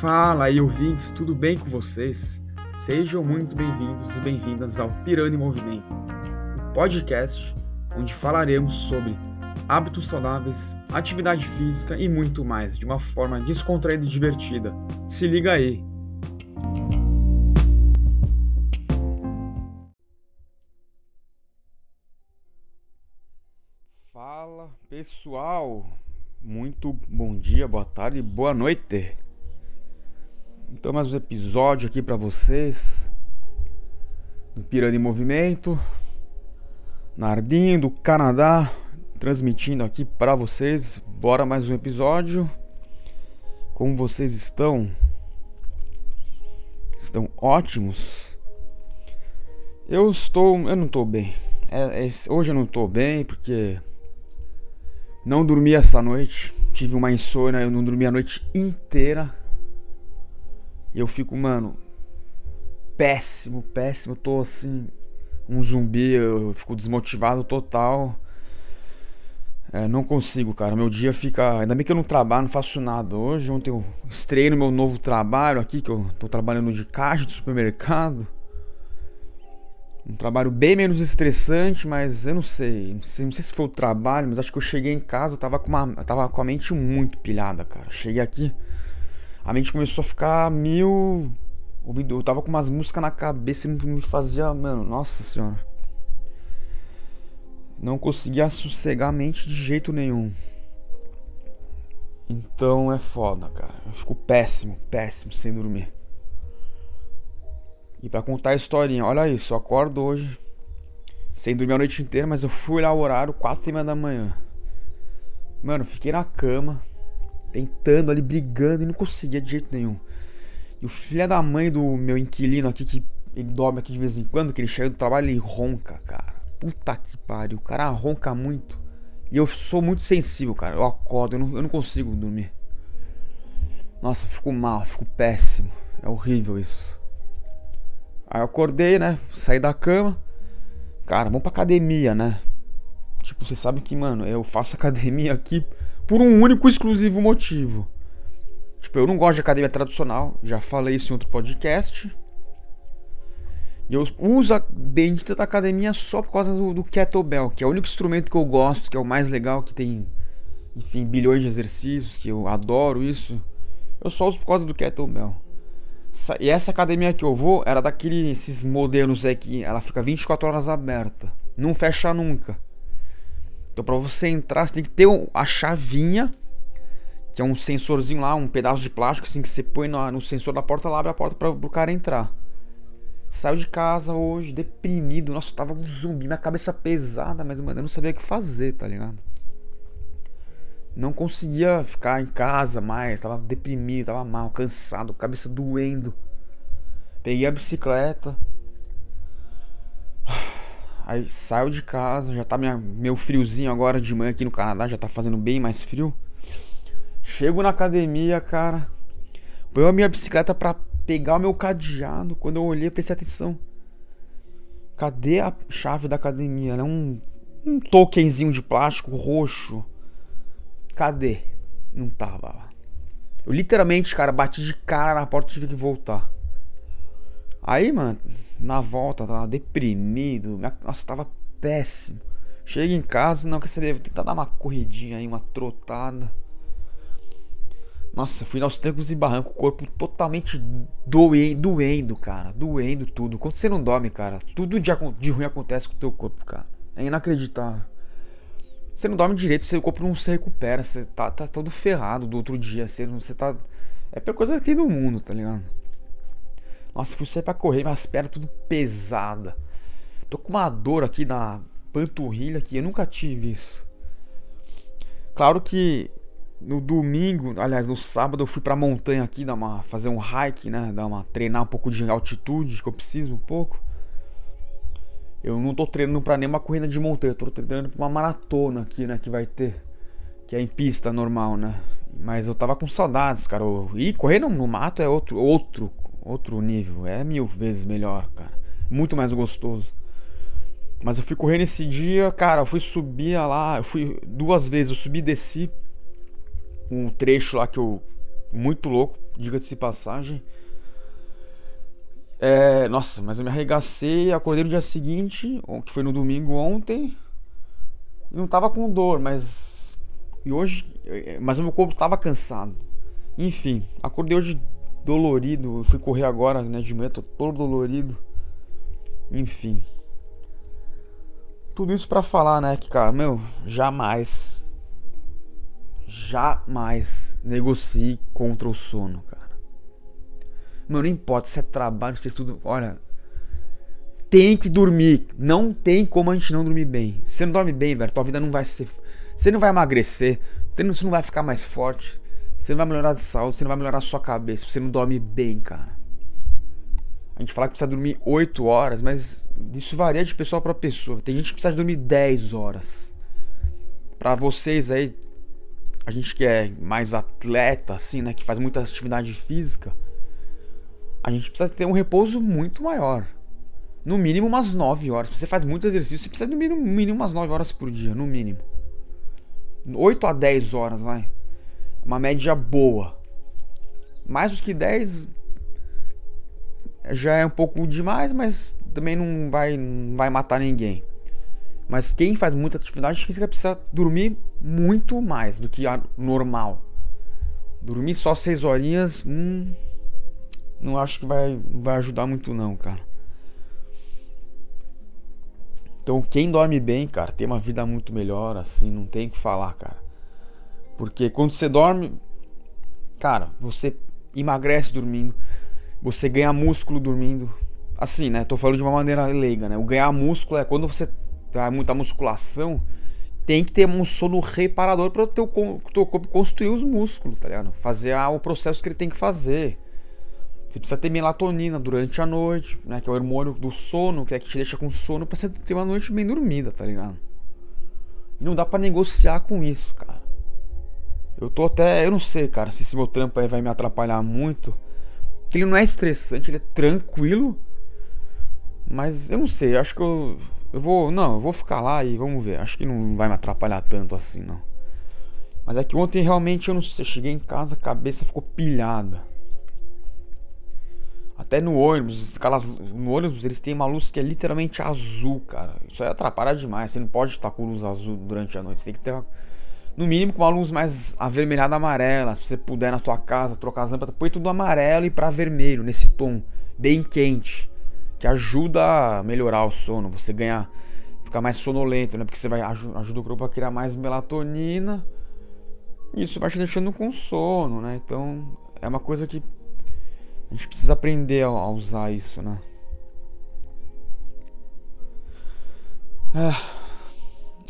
Fala aí, ouvintes, tudo bem com vocês? Sejam muito bem-vindos e bem-vindas ao Pirani em Movimento, um podcast onde falaremos sobre hábitos saudáveis, atividade física e muito mais, de uma forma descontraída e divertida. Se liga aí! Fala pessoal, muito bom dia, boa tarde, boa noite. Então mais um episódio aqui para vocês do Piranha em Movimento, Nardim do Canadá, transmitindo aqui para vocês. Bora mais um episódio. Como vocês estão? Estão ótimos? Eu estou, eu não estou bem. É, é, hoje eu não estou bem porque não dormi esta noite. Tive uma insônia, eu não dormi a noite inteira e eu fico, mano, péssimo, péssimo. tô assim, um zumbi, eu fico desmotivado total. É, não consigo, cara. Meu dia fica. Ainda bem que eu não trabalho, não faço nada. Hoje, ontem eu estreiei no meu novo trabalho aqui, que eu tô trabalhando de caixa de supermercado. Um trabalho bem menos estressante, mas eu não sei. Não sei, não sei se foi o trabalho, mas acho que eu cheguei em casa, eu tava com, uma, eu tava com a mente muito pilhada, cara. Cheguei aqui a mente começou a ficar mil. Eu tava com umas músicas na cabeça e me fazia, mano, nossa senhora. Não conseguia sossegar a mente de jeito nenhum. Então é foda, cara. Eu fico péssimo, péssimo sem dormir. E para contar a historinha, olha isso, eu acordo hoje sem dormir a noite inteira, mas eu fui lá o horário, 4 e meia da manhã. Mano, fiquei na cama tentando ali, brigando e não conseguia de jeito nenhum. E o filho da mãe do meu inquilino aqui, que ele dorme aqui de vez em quando, que ele chega do trabalho e ronca, cara. Puta que pariu, o cara ronca muito. E eu sou muito sensível, cara. Eu acordo, eu não, eu não consigo dormir. Nossa, fico mal, fico péssimo. É horrível isso. Aí eu acordei, né? Saí da cama. Cara, vamos pra academia, né? Tipo, vocês sabem que, mano, eu faço academia aqui por um único exclusivo motivo. Tipo, eu não gosto de academia tradicional, já falei isso em outro podcast. E eu uso a bendita da academia só por causa do, do kettlebell, que é o único instrumento que eu gosto, que é o mais legal, que tem, enfim, bilhões de exercícios, que eu adoro isso. Eu só uso por causa do kettlebell. E essa academia que eu vou era daqueles modelos aí que ela fica 24 horas aberta, não fecha nunca. Então para você entrar, você tem que ter a chavinha, que é um sensorzinho lá, um pedaço de plástico assim que você põe no, no sensor da porta, ela abre a porta para o cara entrar. Saiu de casa hoje, deprimido. Nossa, eu tava um zumbi, minha cabeça pesada, mas mano, eu não sabia o que fazer, tá ligado? Não conseguia ficar em casa mais, tava deprimido, tava mal, cansado, cabeça doendo. Peguei a bicicleta, Aí saio de casa, já tá minha, meu friozinho agora de manhã aqui no Canadá, já tá fazendo bem mais frio. Chego na academia, cara. Põe a minha bicicleta pra pegar o meu cadeado. Quando eu olhei, prestei atenção. Cadê a chave da academia? É um, um tokenzinho de plástico roxo. Cadê? Não tava lá. Eu literalmente, cara, bati de cara na porta e tive que voltar. Aí, mano, na volta, tava deprimido. Nossa, tava péssimo. Chega em casa, não quer saber, vou tentar dar uma corridinha aí, uma trotada. Nossa, fui aos trancos e barrancos, o corpo totalmente doendo, doendo, cara. Doendo tudo. Quando você não dorme, cara, tudo de, de ruim acontece com o teu corpo, cara. É inacreditável. Você não dorme direito, seu corpo não se recupera. Você tá, tá todo ferrado do outro dia. Você, você tá. É a pior coisa tem no mundo, tá ligado? Nossa, fui sair pra correr, minhas pernas tudo pesada. Tô com uma dor aqui na panturrilha que eu nunca tive isso. Claro que no domingo, aliás, no sábado eu fui pra montanha aqui, dar uma, fazer um hike, né? Dar uma, treinar um pouco de altitude, que eu preciso um pouco. Eu não tô treinando pra nenhuma corrida de montanha, eu tô treinando pra uma maratona aqui, né? Que vai ter. Que é em pista normal, né? Mas eu tava com saudades, cara. E correr no, no mato é outro, outro outro nível. É mil vezes melhor, cara. Muito mais gostoso. Mas eu fui correr nesse dia, cara. Eu fui subir lá. Eu fui duas vezes. Eu subi e desci. Um trecho lá que eu. Muito louco. diga-se passagem. É, nossa, mas eu me arregacei, acordei no dia seguinte, que foi no domingo ontem. E não tava com dor, mas. E hoje. Mas o meu corpo tava cansado. Enfim, acordei hoje dolorido. Fui correr agora, né? De manhã, tô todo dolorido. Enfim. Tudo isso para falar, né? Que, cara, meu, jamais. Jamais negocie contra o sono, cara. Meu, não importa se é trabalho, se é estudo. Olha, tem que dormir. Não tem como a gente não dormir bem. Se você não dorme bem, velho, tua vida não vai ser. Você não vai emagrecer. Você não vai ficar mais forte. Você não vai melhorar de saúde. Você não vai melhorar a sua cabeça. Você não dorme bem, cara. A gente fala que precisa dormir 8 horas, mas isso varia de pessoa para pessoa. Tem gente que precisa dormir 10 horas. Para vocês aí, a gente que é mais atleta, assim, né? Que faz muita atividade física a gente precisa ter um repouso muito maior. No mínimo umas 9 horas. Se você faz muito exercício, você precisa dormir no mínimo umas 9 horas por dia, no mínimo. 8 a 10 horas, vai. Uma média boa. Mais do que 10 já é um pouco demais, mas também não vai, não vai matar ninguém. Mas quem faz muita atividade física precisa dormir muito mais do que a normal. Dormir só 6 horinhas, hum, não acho que vai, vai ajudar muito não, cara. Então quem dorme bem, cara, tem uma vida muito melhor, assim, não tem o que falar, cara. Porque quando você dorme, cara, você emagrece dormindo, você ganha músculo dormindo. Assim, né? Tô falando de uma maneira leiga, né? O ganhar músculo é quando você tá muita musculação, tem que ter um sono reparador para o teu, teu corpo construir os músculos, tá ligado? Fazer ah, o processo que ele tem que fazer. Você precisa ter melatonina durante a noite, né? Que é o hormônio do sono, que é que te deixa com sono pra você ter uma noite bem dormida, tá ligado? E não dá para negociar com isso, cara. Eu tô até. Eu não sei, cara, se esse meu trampo aí vai me atrapalhar muito. Ele não é estressante, ele é tranquilo. Mas eu não sei, acho que eu. Eu vou. Não, eu vou ficar lá e vamos ver. Acho que não vai me atrapalhar tanto assim, não. Mas é que ontem realmente eu não sei. Eu cheguei em casa, a cabeça ficou pilhada. Até no ônibus, aquelas, no ônibus eles têm uma luz que é literalmente azul, cara. Isso aí atrapalha demais. Você não pode estar com luz azul durante a noite. Você tem que ter, no mínimo, com uma luz mais avermelhada amarela. Se você puder na tua casa trocar as lâmpadas, põe tudo amarelo e para vermelho, nesse tom bem quente. Que ajuda a melhorar o sono. Você ganha, ficar mais sonolento, né? Porque você vai ajuda o corpo a criar mais melatonina. Isso vai te deixando com sono, né? Então é uma coisa que a gente precisa aprender a usar isso, né? É,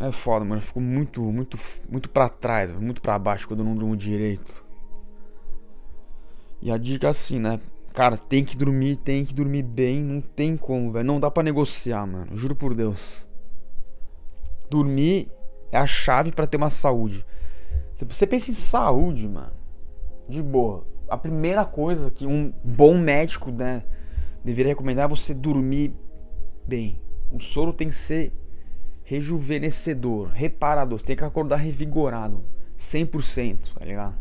é foda, mano. Eu fico muito, muito, muito pra trás, muito pra baixo quando eu não durmo direito. E a dica é assim, né? Cara, tem que dormir, tem que dormir bem, não tem como, velho. Não dá para negociar, mano. Juro por Deus. Dormir é a chave para ter uma saúde. Você pensa em saúde, mano, de boa a primeira coisa que um bom médico né, deveria recomendar é você dormir bem. O sono tem que ser rejuvenescedor, reparador. Você tem que acordar revigorado, 100%, tá ligado?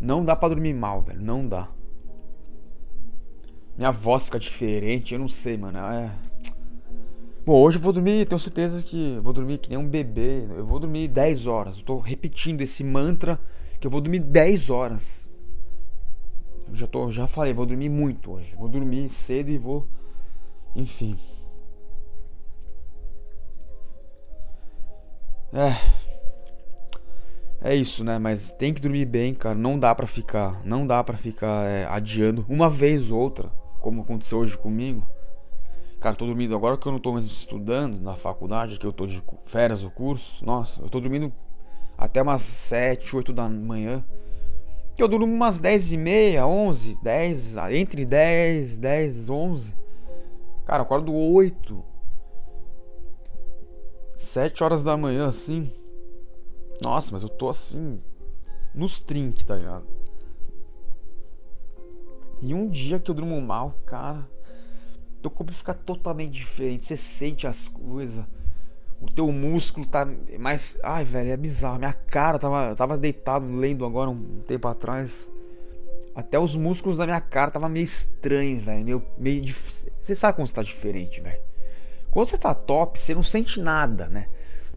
Não dá para dormir mal, velho, não dá. Minha voz fica diferente, eu não sei, mano. É... Bom, hoje eu vou dormir, tenho certeza que vou dormir que nem um bebê. Eu vou dormir 10 horas. Eu tô repetindo esse mantra que eu vou dormir 10 horas. Eu já, tô, já falei, vou dormir muito hoje. Vou dormir cedo e vou. Enfim. É. É isso, né? Mas tem que dormir bem, cara. Não dá pra ficar. Não dá pra ficar é, adiando uma vez ou outra. Como aconteceu hoje comigo. Cara, tô dormindo agora que eu não tô mais estudando na faculdade, que eu tô de férias do curso. Nossa, eu tô dormindo até umas 7, 8 da manhã. Que eu durmo umas 10 e meia, 11, 10, entre 10, 10, 11. Cara, eu acordo 8. 7 horas da manhã, assim. Nossa, mas eu tô assim. Nos trinques, tá ligado? E um dia que eu durmo mal, cara. Teu corpo fica totalmente diferente. Você sente as coisas o teu músculo tá mais. Ai, velho, é bizarro. Minha cara tava, tava deitado lendo agora um tempo atrás. Até os músculos da minha cara tava meio estranho, velho. Meio, meio. Você sabe como você tá diferente, velho. Quando você tá top, você não sente nada, né?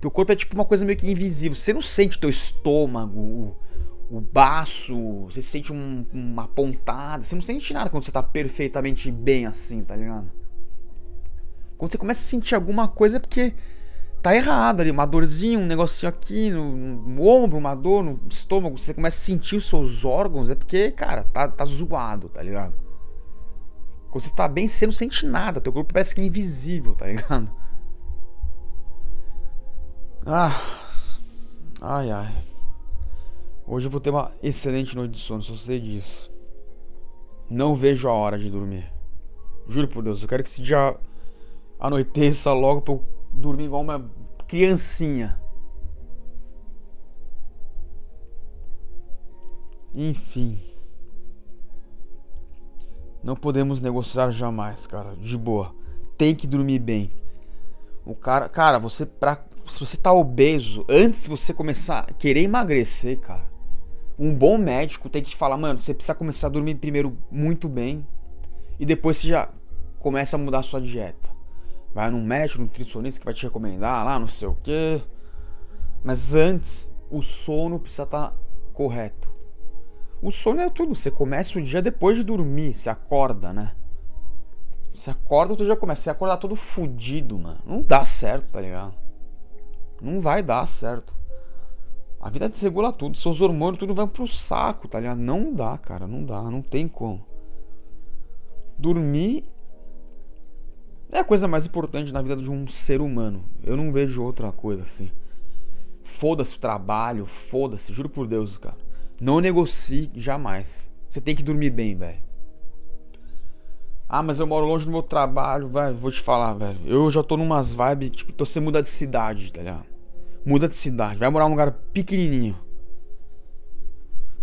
Teu corpo é tipo uma coisa meio que invisível. Você não sente teu estômago, o, o baço, você sente um, uma pontada. Você não sente nada quando você tá perfeitamente bem assim, tá ligado? Quando você começa a sentir alguma coisa é porque tá errado ali, uma dorzinha, um negocinho aqui no, no, ombro, uma dor no estômago, você começa a sentir os seus órgãos, é porque, cara, tá, tá zoado, tá ligado? Quando você tá bem, você não sente nada, teu corpo parece que é invisível, tá ligado? Ah. Ai, ai. Hoje eu vou ter uma excelente noite de sono, só sei disso. Não vejo a hora de dormir. Juro por Deus, eu quero que esse dia anoiteça logo pra eu dormir igual uma criancinha. Enfim. Não podemos negociar jamais, cara. De boa. Tem que dormir bem. O cara, cara, você pra, se você tá obeso, antes de você começar a querer emagrecer, cara, um bom médico tem que te falar, mano, você precisa começar a dormir primeiro muito bem e depois você já começa a mudar a sua dieta. Vai num médico, nutricionista que vai te recomendar lá, não sei o que. Mas antes, o sono precisa estar tá correto. O sono é tudo. Você começa o dia depois de dormir, você acorda, né? Você acorda, tu já começa. Você acordar todo fudido, mano. Não dá certo, tá ligado? Não vai dar certo. A vida desregula tudo. Seus hormônios tudo vai pro saco, tá ligado? Não dá, cara. Não dá. Não tem como. Dormir é a coisa mais importante na vida de um ser humano. Eu não vejo outra coisa assim. Foda-se o trabalho, foda-se, juro por Deus, cara. Não negocie jamais. Você tem que dormir bem, velho. Ah, mas eu moro longe do meu trabalho, velho. Vou te falar, velho. Eu já tô numas vibes, tipo, tô você muda de cidade, tá ligado? Muda de cidade, vai morar num lugar pequenininho.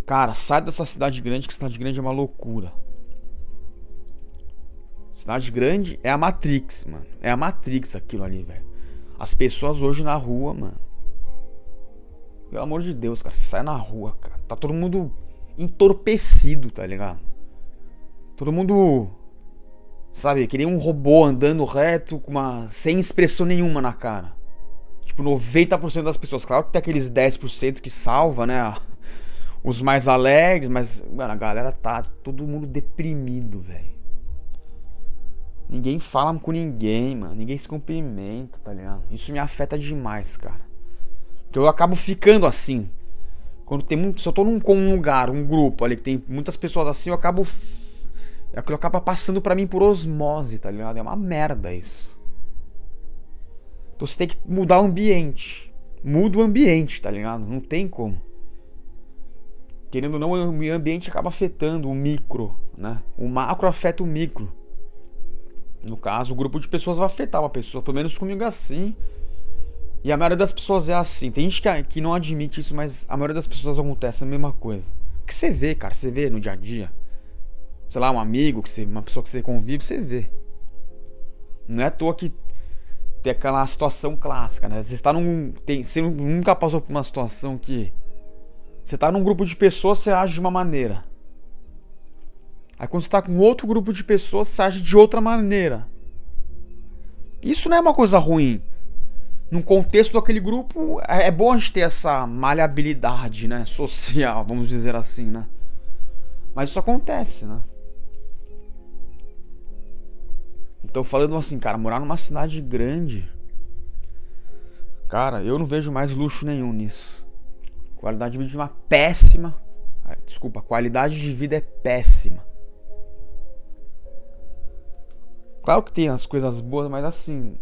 Cara, sai dessa cidade grande, que cidade grande é uma loucura. Cidade grande é a Matrix, mano. É a Matrix aquilo ali, velho. As pessoas hoje na rua, mano. Pelo amor de Deus, cara. Você sai na rua, cara. Tá todo mundo entorpecido, tá ligado? Todo mundo. Sabe, que nem um robô andando reto, com uma. sem expressão nenhuma na cara. Tipo, 90% das pessoas. Claro que tem aqueles 10% que salva, né? Os mais alegres, mas, mano, a galera tá todo mundo deprimido, velho. Ninguém fala com ninguém, mano. Ninguém se cumprimenta, tá ligado? Isso me afeta demais, cara. Porque eu acabo ficando assim. Quando tem muito. Se eu tô num, um lugar, um grupo ali que tem muitas pessoas assim, eu acabo. Aquilo acaba passando para mim por osmose, tá ligado? É uma merda isso. Então você tem que mudar o ambiente. Muda o ambiente, tá ligado? Não tem como. Querendo ou não, o ambiente acaba afetando o micro, né? O macro afeta o micro. No caso, o grupo de pessoas vai afetar uma pessoa, pelo menos comigo é assim. E a maioria das pessoas é assim. Tem gente que, que não admite isso, mas a maioria das pessoas acontece a mesma coisa. Porque você vê, cara, você vê no dia a dia. Sei lá, um amigo, que você, uma pessoa que você convive, você vê. Não é à toa que tem aquela situação clássica, né? Você está num. Tem, você nunca passou por uma situação que. Você está num grupo de pessoas, você age de uma maneira. Aí quando você está com outro grupo de pessoas, você age de outra maneira. Isso não é uma coisa ruim. Num contexto daquele grupo, é, é bom a gente ter essa maleabilidade, né? Social, vamos dizer assim, né? Mas isso acontece, né? Então falando assim, cara, morar numa cidade grande. Cara, eu não vejo mais luxo nenhum nisso. Qualidade de vida é uma péssima. Desculpa, qualidade de vida é péssima. Claro que tem as coisas boas, mas assim.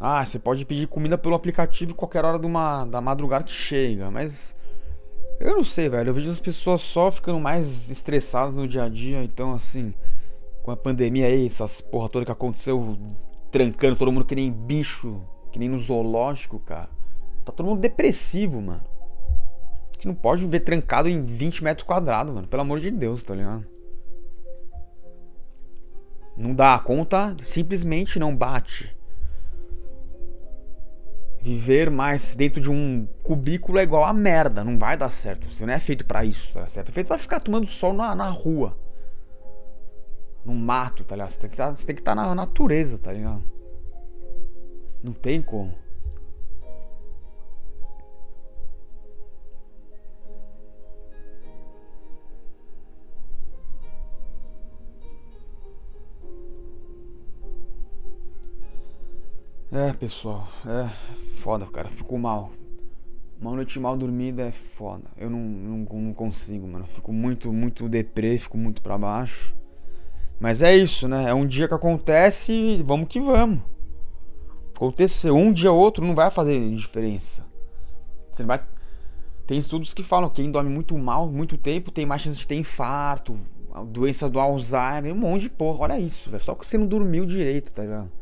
Ah, você pode pedir comida pelo aplicativo qualquer hora de uma, da madrugada que chega, mas. Eu não sei, velho. Eu vejo as pessoas só ficando mais estressadas no dia a dia. Então, assim, com a pandemia aí, essas porra toda que aconteceu, trancando todo mundo que nem bicho, que nem no zoológico, cara. Tá todo mundo depressivo, mano. A gente não pode viver trancado em 20 metros quadrados, mano. Pelo amor de Deus, tá ligado? Não dá, a conta simplesmente não bate. Viver mais dentro de um cubículo é igual a merda, não vai dar certo. Você não é feito para isso, tá? Você é feito pra ficar tomando sol na, na rua. No mato, tá ligado? Você tem que tá, estar tá na natureza, tá ligado? Não tem como. É, pessoal, é foda, cara. Fico mal. Uma noite mal dormida é foda. Eu não, não, não consigo, mano. fico muito, muito deprê, fico muito pra baixo. Mas é isso, né? É um dia que acontece e vamos que vamos. Aconteceu. Um dia ou outro não vai fazer diferença. Você vai. Tem estudos que falam que quem dorme muito mal, muito tempo, tem mais chance de ter infarto, doença do Alzheimer, um monte de porra. Olha isso, velho. Só que você não dormiu direito, tá ligado?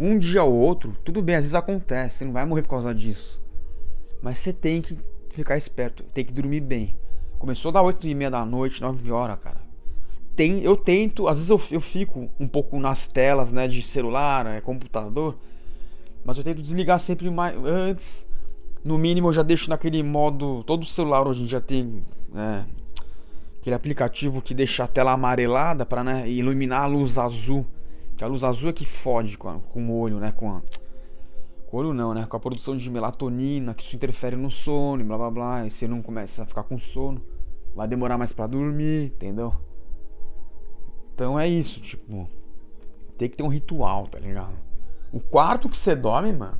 Um dia ou outro, tudo bem, às vezes acontece, você não vai morrer por causa disso. Mas você tem que ficar esperto, tem que dormir bem. Começou das 8 e meia da noite, 9 horas, cara. Tem, eu tento, às vezes eu, eu fico um pouco nas telas, né, de celular, é, computador, mas eu tento desligar sempre mais antes. No mínimo eu já deixo naquele modo, todo celular hoje em dia tem é, aquele aplicativo que deixa a tela amarelada para né, iluminar a luz azul. Que a luz azul é que fode com, a, com o olho, né? Com a. Com o olho não, né? Com a produção de melatonina, que isso interfere no sono, blá blá blá. E você não começa a ficar com sono. Vai demorar mais para dormir, entendeu? Então é isso, tipo. Tem que ter um ritual, tá ligado? O quarto que você dorme, mano.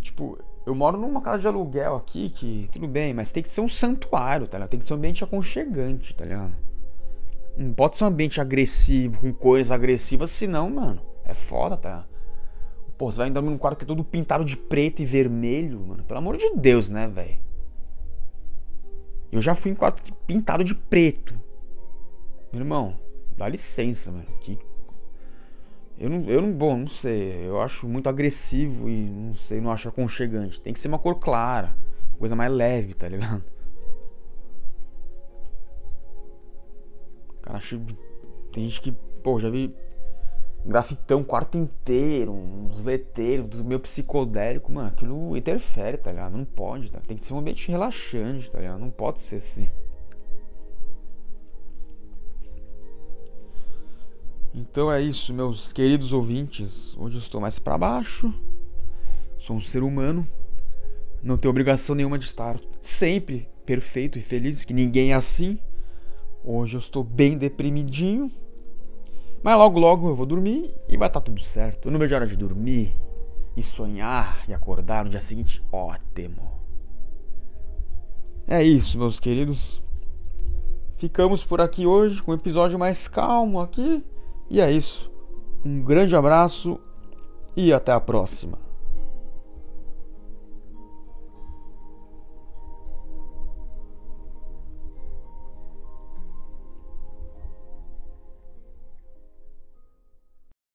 Tipo, eu moro numa casa de aluguel aqui que. Tudo bem, mas tem que ser um santuário, tá ligado? Tem que ser um ambiente aconchegante, tá ligado? Não pode ser um ambiente agressivo, com cores agressivas, senão, mano, é foda, tá? Pô, você vai dormir num quarto que é todo pintado de preto e vermelho, mano. Pelo amor de Deus, né, velho? Eu já fui em quarto pintado de preto. Meu irmão, dá licença, mano. Que. Eu não, eu não, bom, não sei. Eu acho muito agressivo e não sei, não acho aconchegante. Tem que ser uma cor clara, coisa mais leve, tá ligado? Cara, acho. Tem gente que, pô, já vi grafitão quarto inteiro, uns leteiros, do meu psicodélico, mano, aquilo interfere, tá ligado? Não pode, tá? Tem que ser um ambiente relaxante, tá ligado? Não pode ser assim. Então é isso, meus queridos ouvintes. Hoje eu estou mais para baixo. Sou um ser humano. Não tenho obrigação nenhuma de estar sempre perfeito e feliz, que ninguém é assim. Hoje eu estou bem deprimidinho. Mas logo logo eu vou dormir e vai estar tá tudo certo. Eu não vejo a hora de dormir e sonhar e acordar no dia seguinte. Ótimo. É isso, meus queridos. Ficamos por aqui hoje com um episódio mais calmo aqui. E é isso. Um grande abraço e até a próxima.